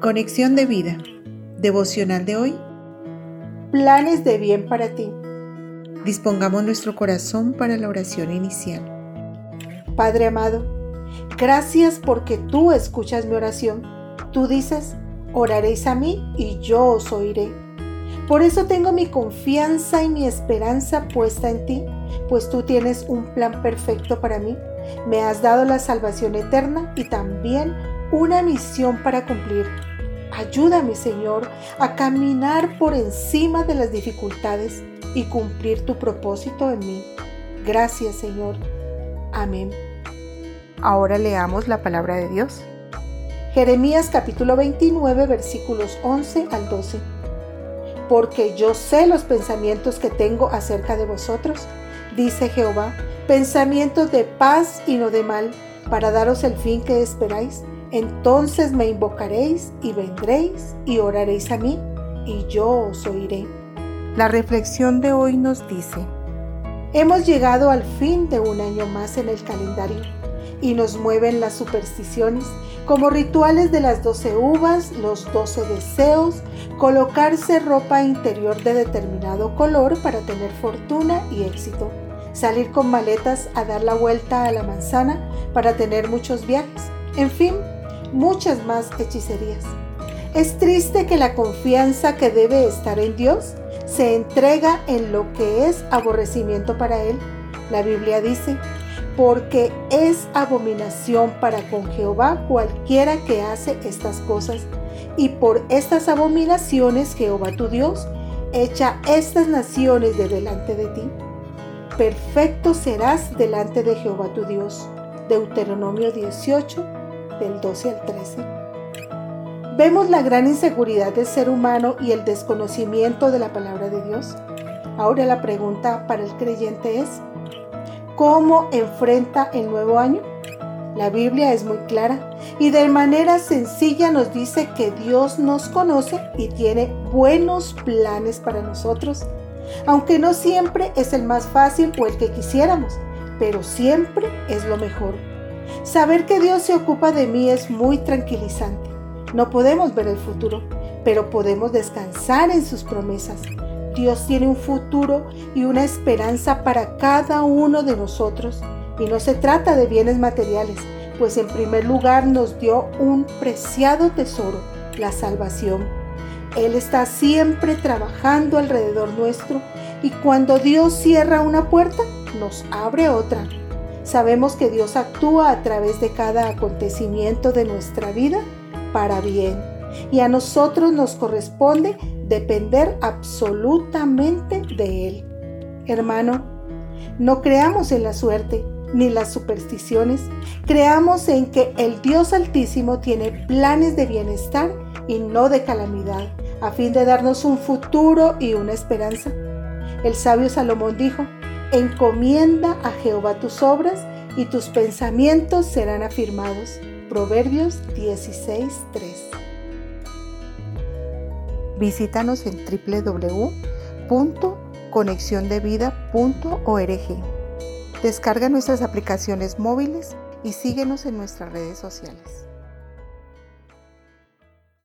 Conexión de vida. Devocional de hoy. Planes de bien para ti. Dispongamos nuestro corazón para la oración inicial. Padre amado, gracias porque tú escuchas mi oración. Tú dices, oraréis a mí y yo os oiré. Por eso tengo mi confianza y mi esperanza puesta en ti, pues tú tienes un plan perfecto para mí. Me has dado la salvación eterna y también una misión para cumplir Ayúdame, Señor, a caminar por encima de las dificultades y cumplir tu propósito en mí. Gracias, Señor. Amén. Ahora leamos la palabra de Dios. Jeremías capítulo 29 versículos 11 al 12. Porque yo sé los pensamientos que tengo acerca de vosotros, dice Jehová, pensamientos de paz y no de mal, para daros el fin que esperáis. Entonces me invocaréis y vendréis y oraréis a mí y yo os oiré. La reflexión de hoy nos dice, hemos llegado al fin de un año más en el calendario y nos mueven las supersticiones como rituales de las doce uvas, los doce deseos, colocarse ropa interior de determinado color para tener fortuna y éxito, salir con maletas a dar la vuelta a la manzana para tener muchos viajes, en fin, muchas más hechicerías. Es triste que la confianza que debe estar en Dios se entrega en lo que es aborrecimiento para Él. La Biblia dice, porque es abominación para con Jehová cualquiera que hace estas cosas. Y por estas abominaciones Jehová tu Dios echa estas naciones de delante de ti. Perfecto serás delante de Jehová tu Dios. Deuteronomio 18, del 12 al 13. Vemos la gran inseguridad del ser humano y el desconocimiento de la palabra de Dios. Ahora la pregunta para el creyente es, ¿cómo enfrenta el nuevo año? La Biblia es muy clara y de manera sencilla nos dice que Dios nos conoce y tiene buenos planes para nosotros, aunque no siempre es el más fácil o el que quisiéramos, pero siempre es lo mejor. Saber que Dios se ocupa de mí es muy tranquilizante. No podemos ver el futuro, pero podemos descansar en sus promesas. Dios tiene un futuro y una esperanza para cada uno de nosotros. Y no se trata de bienes materiales, pues en primer lugar nos dio un preciado tesoro, la salvación. Él está siempre trabajando alrededor nuestro y cuando Dios cierra una puerta, nos abre otra. Sabemos que Dios actúa a través de cada acontecimiento de nuestra vida para bien y a nosotros nos corresponde depender absolutamente de Él. Hermano, no creamos en la suerte ni las supersticiones, creamos en que el Dios Altísimo tiene planes de bienestar y no de calamidad, a fin de darnos un futuro y una esperanza. El sabio Salomón dijo, Encomienda a Jehová tus obras y tus pensamientos serán afirmados. Proverbios 16:3. Visítanos en www.conexiondevida.org. Descarga nuestras aplicaciones móviles y síguenos en nuestras redes sociales.